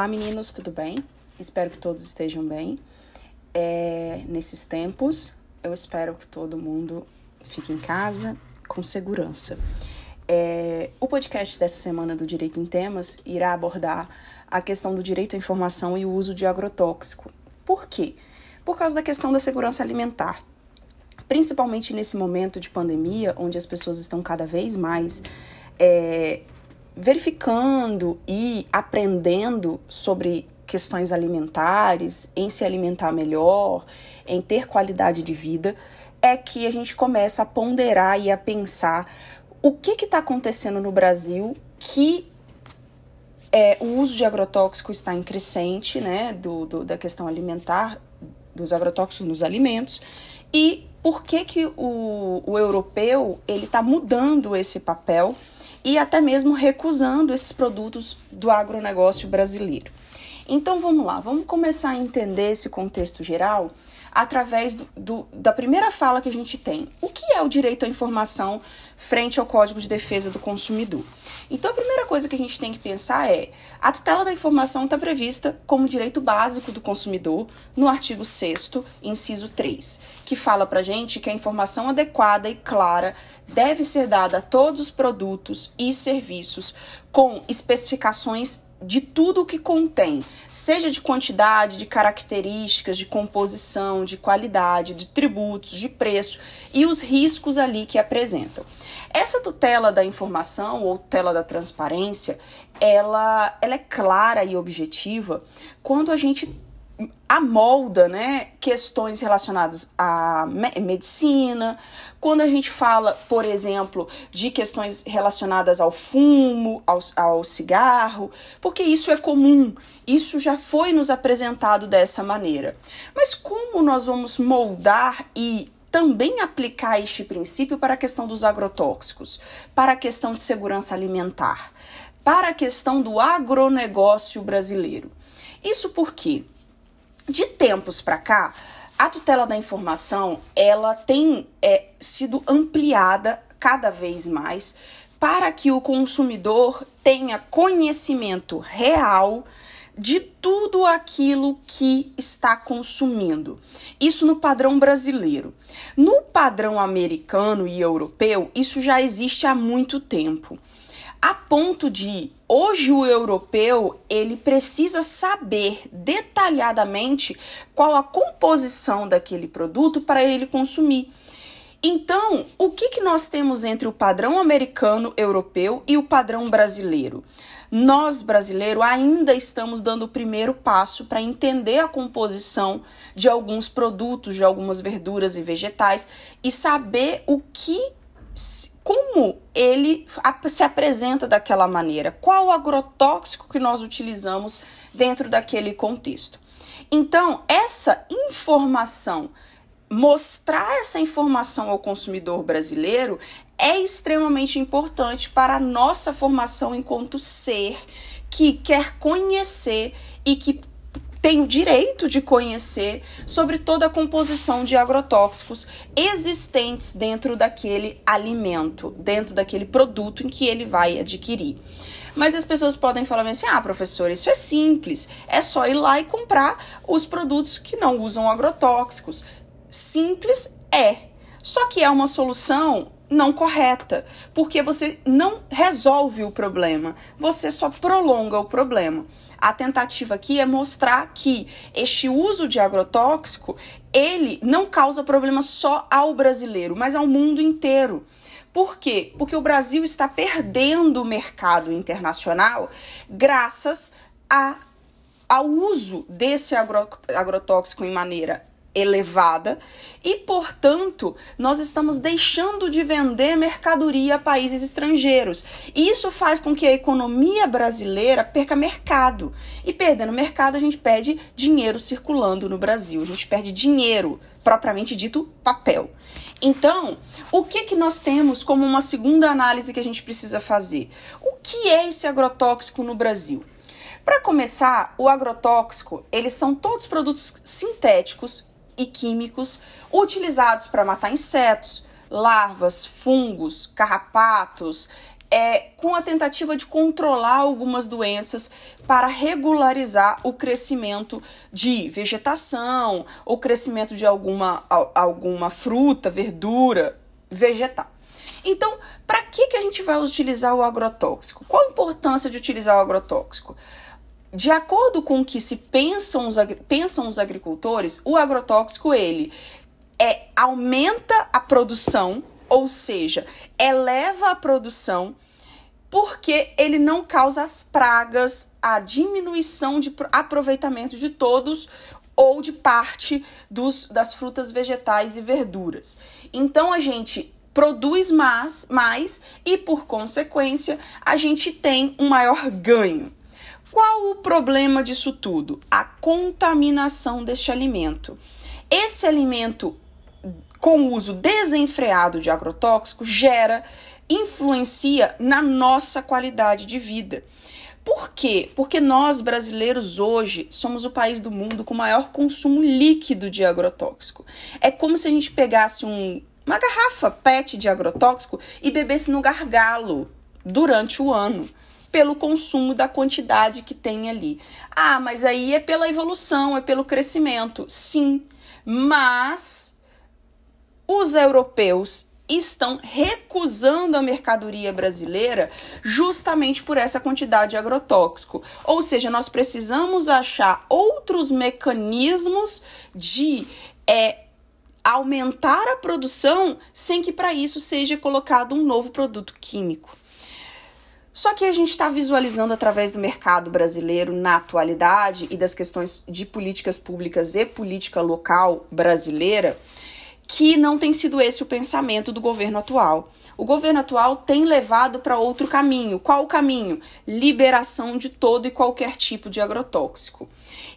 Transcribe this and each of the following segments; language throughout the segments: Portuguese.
Olá, meninos, tudo bem? Espero que todos estejam bem. É, nesses tempos, eu espero que todo mundo fique em casa com segurança. É, o podcast dessa semana do Direito em Temas irá abordar a questão do direito à informação e o uso de agrotóxico. Por quê? Por causa da questão da segurança alimentar. Principalmente nesse momento de pandemia, onde as pessoas estão cada vez mais é, verificando e aprendendo sobre questões alimentares, em se alimentar melhor, em ter qualidade de vida, é que a gente começa a ponderar e a pensar o que está acontecendo no Brasil que é, o uso de agrotóxico está em crescente, né, do, do, da questão alimentar, dos agrotóxicos nos alimentos, e por que, que o, o europeu ele está mudando esse papel e até mesmo recusando esses produtos do agronegócio brasileiro. Então vamos lá, vamos começar a entender esse contexto geral através do, do, da primeira fala que a gente tem. O que é o direito à informação frente ao Código de Defesa do Consumidor? Então a primeira coisa que a gente tem que pensar é: a tutela da informação está prevista como direito básico do consumidor no artigo 6, inciso 3, que fala para gente que a informação adequada e clara deve ser dada a todos os produtos e serviços com especificações de tudo o que contém, seja de quantidade, de características, de composição, de qualidade, de tributos, de preço e os riscos ali que apresentam. Essa tutela da informação ou tutela da transparência, ela, ela é clara e objetiva quando a gente amolda né, questões relacionadas à medicina, quando a gente fala, por exemplo, de questões relacionadas ao fumo, ao, ao cigarro, porque isso é comum, isso já foi nos apresentado dessa maneira. Mas como nós vamos moldar e também aplicar este princípio para a questão dos agrotóxicos, para a questão de segurança alimentar, para a questão do agronegócio brasileiro? Isso porque de tempos para cá, a tutela da informação ela tem é, sido ampliada cada vez mais para que o consumidor tenha conhecimento real de tudo aquilo que está consumindo. Isso no padrão brasileiro. No padrão americano e europeu, isso já existe há muito tempo a ponto de hoje o europeu ele precisa saber detalhadamente qual a composição daquele produto para ele consumir. Então, o que, que nós temos entre o padrão americano, europeu e o padrão brasileiro? Nós, brasileiros, ainda estamos dando o primeiro passo para entender a composição de alguns produtos, de algumas verduras e vegetais e saber o que como ele se apresenta daquela maneira, qual o agrotóxico que nós utilizamos dentro daquele contexto. Então, essa informação, mostrar essa informação ao consumidor brasileiro é extremamente importante para a nossa formação enquanto ser que quer conhecer e que tem o direito de conhecer sobre toda a composição de agrotóxicos existentes dentro daquele alimento, dentro daquele produto em que ele vai adquirir. Mas as pessoas podem falar assim: ah, professor, isso é simples, é só ir lá e comprar os produtos que não usam agrotóxicos. Simples é. Só que é uma solução não correta, porque você não resolve o problema, você só prolonga o problema. A tentativa aqui é mostrar que este uso de agrotóxico, ele não causa problema só ao brasileiro, mas ao mundo inteiro. Por quê? Porque o Brasil está perdendo o mercado internacional graças a, ao uso desse agrotóxico em maneira elevada e, portanto, nós estamos deixando de vender mercadoria a países estrangeiros. Isso faz com que a economia brasileira perca mercado. E perdendo mercado, a gente perde dinheiro circulando no Brasil. A gente perde dinheiro, propriamente dito, papel. Então, o que, que nós temos como uma segunda análise que a gente precisa fazer? O que é esse agrotóxico no Brasil? Para começar, o agrotóxico, eles são todos produtos sintéticos e químicos utilizados para matar insetos, larvas, fungos, carrapatos, é, com a tentativa de controlar algumas doenças para regularizar o crescimento de vegetação, o crescimento de alguma, alguma fruta, verdura, vegetal. Então, para que, que a gente vai utilizar o agrotóxico? Qual a importância de utilizar o agrotóxico? De acordo com o que se pensam os, pensam os agricultores, o agrotóxico ele é, aumenta a produção ou seja, eleva a produção porque ele não causa as pragas, a diminuição de aproveitamento de todos ou de parte dos, das frutas vegetais e verduras. Então a gente produz mais, mais e, por consequência, a gente tem um maior ganho. Qual o problema disso tudo? A contaminação deste alimento. Esse alimento com uso desenfreado de agrotóxico gera, influencia na nossa qualidade de vida. Por quê? Porque nós brasileiros hoje somos o país do mundo com maior consumo líquido de agrotóxico. É como se a gente pegasse um, uma garrafa PET de agrotóxico e bebesse no gargalo durante o ano pelo consumo da quantidade que tem ali. Ah, mas aí é pela evolução, é pelo crescimento. Sim, mas os europeus estão recusando a mercadoria brasileira justamente por essa quantidade de agrotóxico. Ou seja, nós precisamos achar outros mecanismos de é, aumentar a produção sem que para isso seja colocado um novo produto químico. Só que a gente está visualizando através do mercado brasileiro na atualidade e das questões de políticas públicas e política local brasileira que não tem sido esse o pensamento do governo atual. O governo atual tem levado para outro caminho. Qual o caminho? Liberação de todo e qualquer tipo de agrotóxico.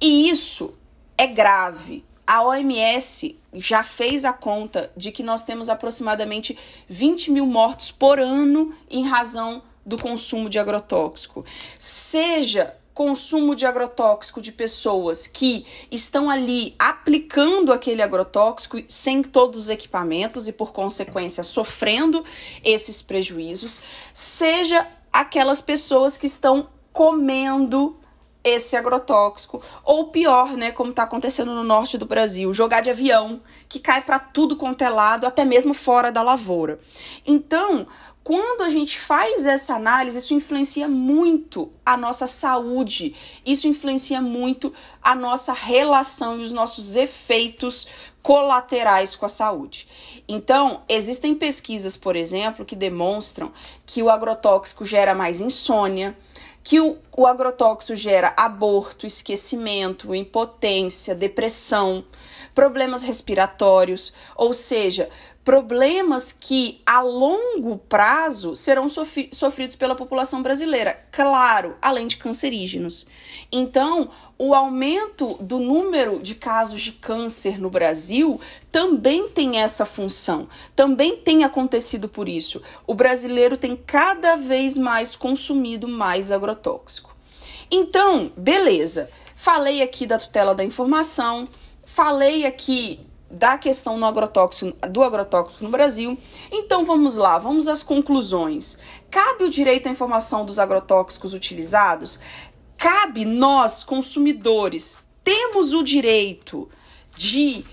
E isso é grave. A OMS já fez a conta de que nós temos aproximadamente 20 mil mortos por ano em razão do consumo de agrotóxico. Seja consumo de agrotóxico de pessoas que estão ali aplicando aquele agrotóxico sem todos os equipamentos e, por consequência, sofrendo esses prejuízos, seja aquelas pessoas que estão comendo esse agrotóxico, ou pior, né, como está acontecendo no norte do Brasil, jogar de avião, que cai para tudo quanto é lado, até mesmo fora da lavoura. Então, quando a gente faz essa análise, isso influencia muito a nossa saúde, isso influencia muito a nossa relação e os nossos efeitos colaterais com a saúde. Então, existem pesquisas, por exemplo, que demonstram que o agrotóxico gera mais insônia, que o, o agrotóxico gera aborto, esquecimento, impotência, depressão, problemas respiratórios, ou seja, problemas que a longo prazo serão sofri sofridos pela população brasileira, claro, além de cancerígenos. Então, o aumento do número de casos de câncer no Brasil também tem essa função, também tem acontecido por isso. O brasileiro tem cada vez mais consumido mais agrotóxico. Então, beleza. Falei aqui da tutela da informação, falei aqui da questão agrotóxico, do agrotóxico no Brasil. Então vamos lá, vamos às conclusões. Cabe o direito à informação dos agrotóxicos utilizados? Cabe nós, consumidores, temos o direito de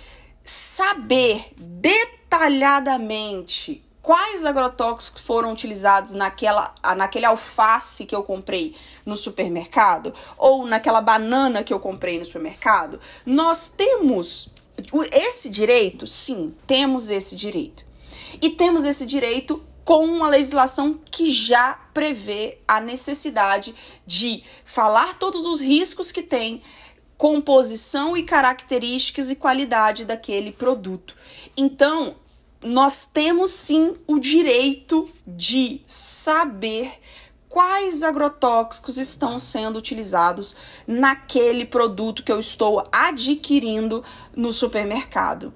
saber detalhadamente quais agrotóxicos foram utilizados naquela, naquele alface que eu comprei no supermercado ou naquela banana que eu comprei no supermercado. Nós temos esse direito, sim, temos esse direito. E temos esse direito com uma legislação que já prevê a necessidade de falar todos os riscos que tem, composição e características e qualidade daquele produto. Então, nós temos sim o direito de saber quais agrotóxicos estão sendo utilizados naquele produto que eu estou adquirindo no supermercado.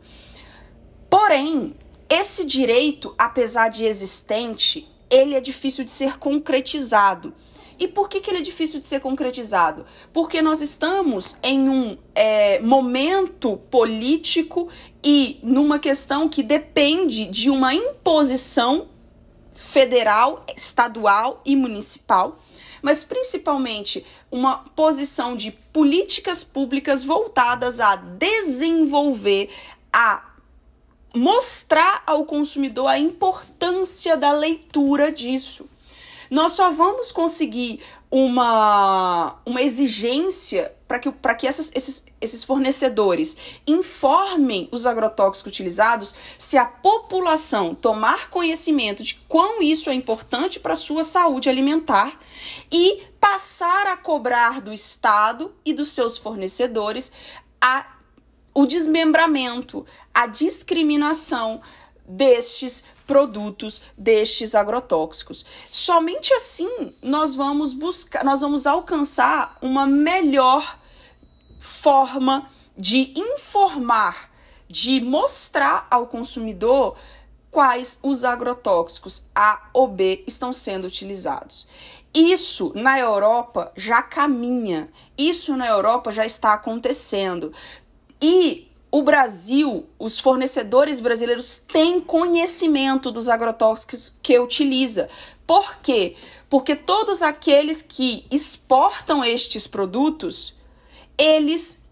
Porém, esse direito, apesar de existente, ele é difícil de ser concretizado. E por que, que ele é difícil de ser concretizado? Porque nós estamos em um é, momento político e numa questão que depende de uma imposição federal, estadual e municipal, mas principalmente uma posição de políticas públicas voltadas a desenvolver, a mostrar ao consumidor a importância da leitura disso. Nós só vamos conseguir uma, uma exigência para que, que essas, esses, esses fornecedores informem os agrotóxicos utilizados se a população tomar conhecimento de quão isso é importante para a sua saúde alimentar e passar a cobrar do Estado e dos seus fornecedores a, o desmembramento, a discriminação destes produtos destes agrotóxicos. Somente assim nós vamos buscar, nós vamos alcançar uma melhor forma de informar, de mostrar ao consumidor quais os agrotóxicos A ou B estão sendo utilizados. Isso na Europa já caminha, isso na Europa já está acontecendo. E o Brasil, os fornecedores brasileiros têm conhecimento dos agrotóxicos que utiliza. Por quê? Porque todos aqueles que exportam estes produtos, eles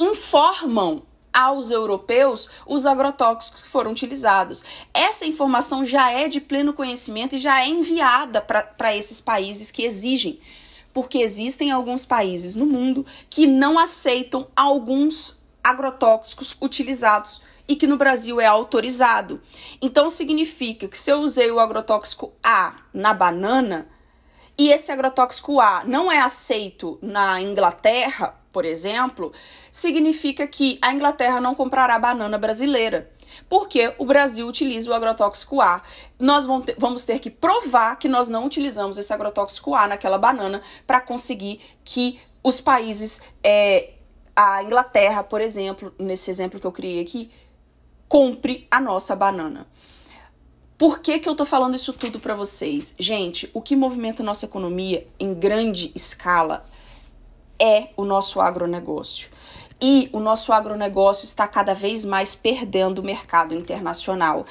informam aos europeus os agrotóxicos que foram utilizados. Essa informação já é de pleno conhecimento e já é enviada para esses países que exigem. Porque existem alguns países no mundo que não aceitam alguns agrotóxicos utilizados e que no Brasil é autorizado. Então significa que se eu usei o agrotóxico A na banana e esse agrotóxico A não é aceito na Inglaterra, por exemplo, significa que a Inglaterra não comprará banana brasileira. Porque o Brasil utiliza o agrotóxico A. Nós vamos ter que provar que nós não utilizamos esse agrotóxico A naquela banana para conseguir que os países é, a Inglaterra, por exemplo, nesse exemplo que eu criei aqui, compre a nossa banana. Por que, que eu tô falando isso tudo para vocês? Gente, o que movimenta nossa economia em grande escala é o nosso agronegócio. E o nosso agronegócio está cada vez mais perdendo o mercado internacional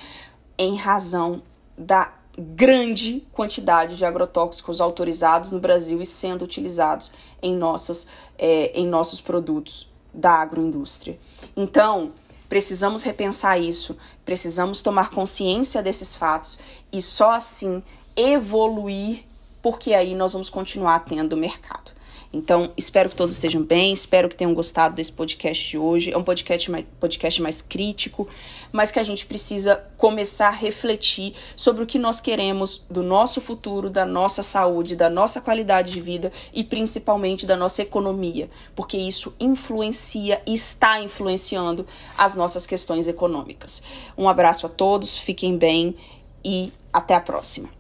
em razão da grande quantidade de agrotóxicos autorizados no Brasil e sendo utilizados em, nossas, é, em nossos produtos da agroindústria. Então, precisamos repensar isso, precisamos tomar consciência desses fatos e só assim evoluir, porque aí nós vamos continuar tendo mercado. Então, espero que todos estejam bem, espero que tenham gostado desse podcast de hoje. É um podcast mais, podcast mais crítico, mas que a gente precisa começar a refletir sobre o que nós queremos do nosso futuro, da nossa saúde, da nossa qualidade de vida e principalmente da nossa economia, porque isso influencia e está influenciando as nossas questões econômicas. Um abraço a todos, fiquem bem e até a próxima.